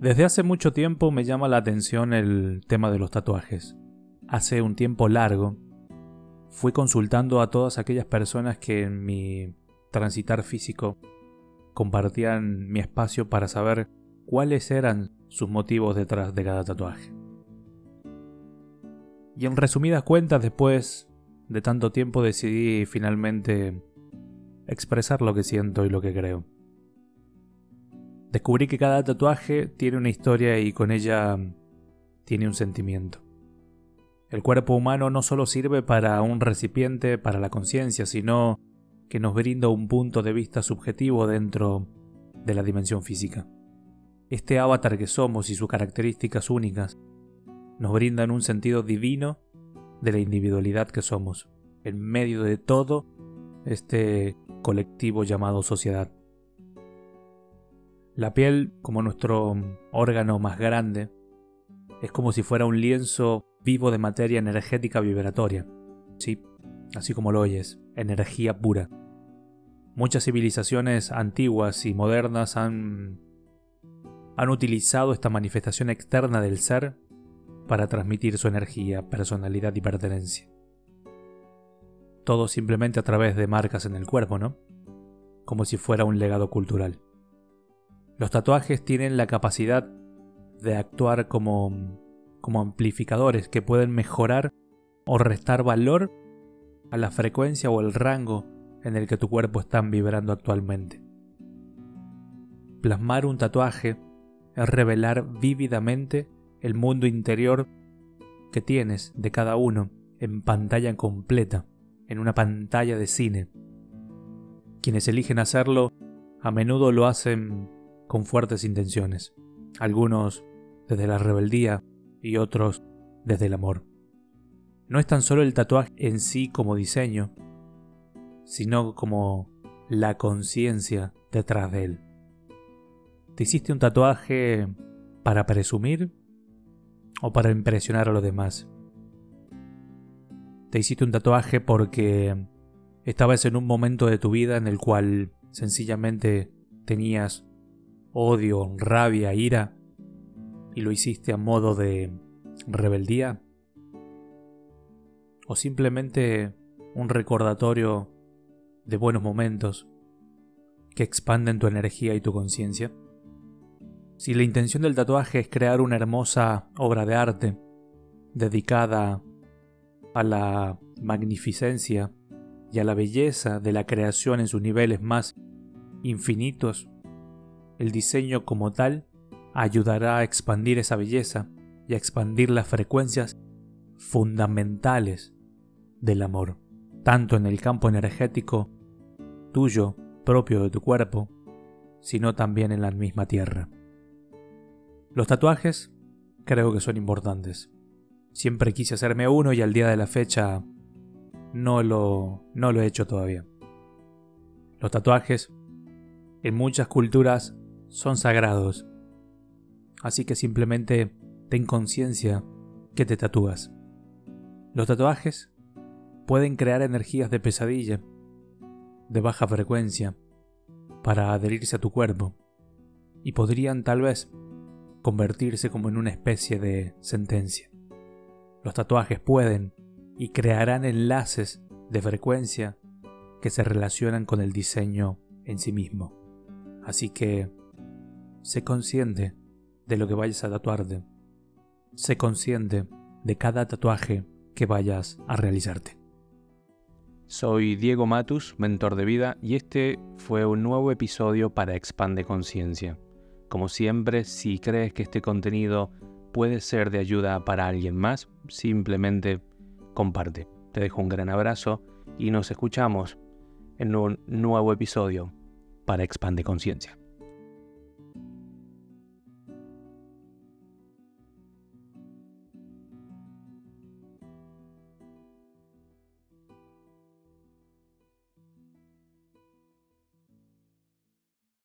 Desde hace mucho tiempo me llama la atención el tema de los tatuajes. Hace un tiempo largo fui consultando a todas aquellas personas que en mi transitar físico compartían mi espacio para saber cuáles eran sus motivos detrás de cada tatuaje. Y en resumidas cuentas, después de tanto tiempo decidí finalmente expresar lo que siento y lo que creo. Descubrí que cada tatuaje tiene una historia y con ella tiene un sentimiento. El cuerpo humano no solo sirve para un recipiente para la conciencia, sino que nos brinda un punto de vista subjetivo dentro de la dimensión física. Este avatar que somos y sus características únicas nos brindan un sentido divino de la individualidad que somos, en medio de todo este colectivo llamado sociedad. La piel, como nuestro órgano más grande, es como si fuera un lienzo vivo de materia energética vibratoria. Sí, así como lo oyes, energía pura. Muchas civilizaciones antiguas y modernas han, han utilizado esta manifestación externa del ser para transmitir su energía, personalidad y pertenencia. Todo simplemente a través de marcas en el cuerpo, ¿no? Como si fuera un legado cultural. Los tatuajes tienen la capacidad de actuar como, como amplificadores que pueden mejorar o restar valor a la frecuencia o el rango en el que tu cuerpo está vibrando actualmente. Plasmar un tatuaje es revelar vívidamente el mundo interior que tienes de cada uno en pantalla completa, en una pantalla de cine. Quienes eligen hacerlo a menudo lo hacen con fuertes intenciones, algunos desde la rebeldía y otros desde el amor. No es tan solo el tatuaje en sí como diseño, sino como la conciencia detrás de él. ¿Te hiciste un tatuaje para presumir o para impresionar a los demás? ¿Te hiciste un tatuaje porque estabas en un momento de tu vida en el cual sencillamente tenías odio, rabia, ira, y lo hiciste a modo de rebeldía? ¿O simplemente un recordatorio de buenos momentos que expanden tu energía y tu conciencia? Si la intención del tatuaje es crear una hermosa obra de arte dedicada a la magnificencia y a la belleza de la creación en sus niveles más infinitos, el diseño como tal ayudará a expandir esa belleza y a expandir las frecuencias fundamentales del amor, tanto en el campo energético tuyo, propio de tu cuerpo, sino también en la misma tierra. Los tatuajes creo que son importantes. Siempre quise hacerme uno y al día de la fecha no lo, no lo he hecho todavía. Los tatuajes en muchas culturas son sagrados. Así que simplemente ten conciencia que te tatúas. Los tatuajes pueden crear energías de pesadilla, de baja frecuencia, para adherirse a tu cuerpo, y podrían tal vez convertirse como en una especie de sentencia. Los tatuajes pueden y crearán enlaces de frecuencia que se relacionan con el diseño en sí mismo. Así que Sé consciente de lo que vayas a tatuarte. Sé consciente de cada tatuaje que vayas a realizarte. Soy Diego Matus, mentor de vida, y este fue un nuevo episodio para Expande Conciencia. Como siempre, si crees que este contenido puede ser de ayuda para alguien más, simplemente comparte. Te dejo un gran abrazo y nos escuchamos en un nuevo episodio para Expande Conciencia.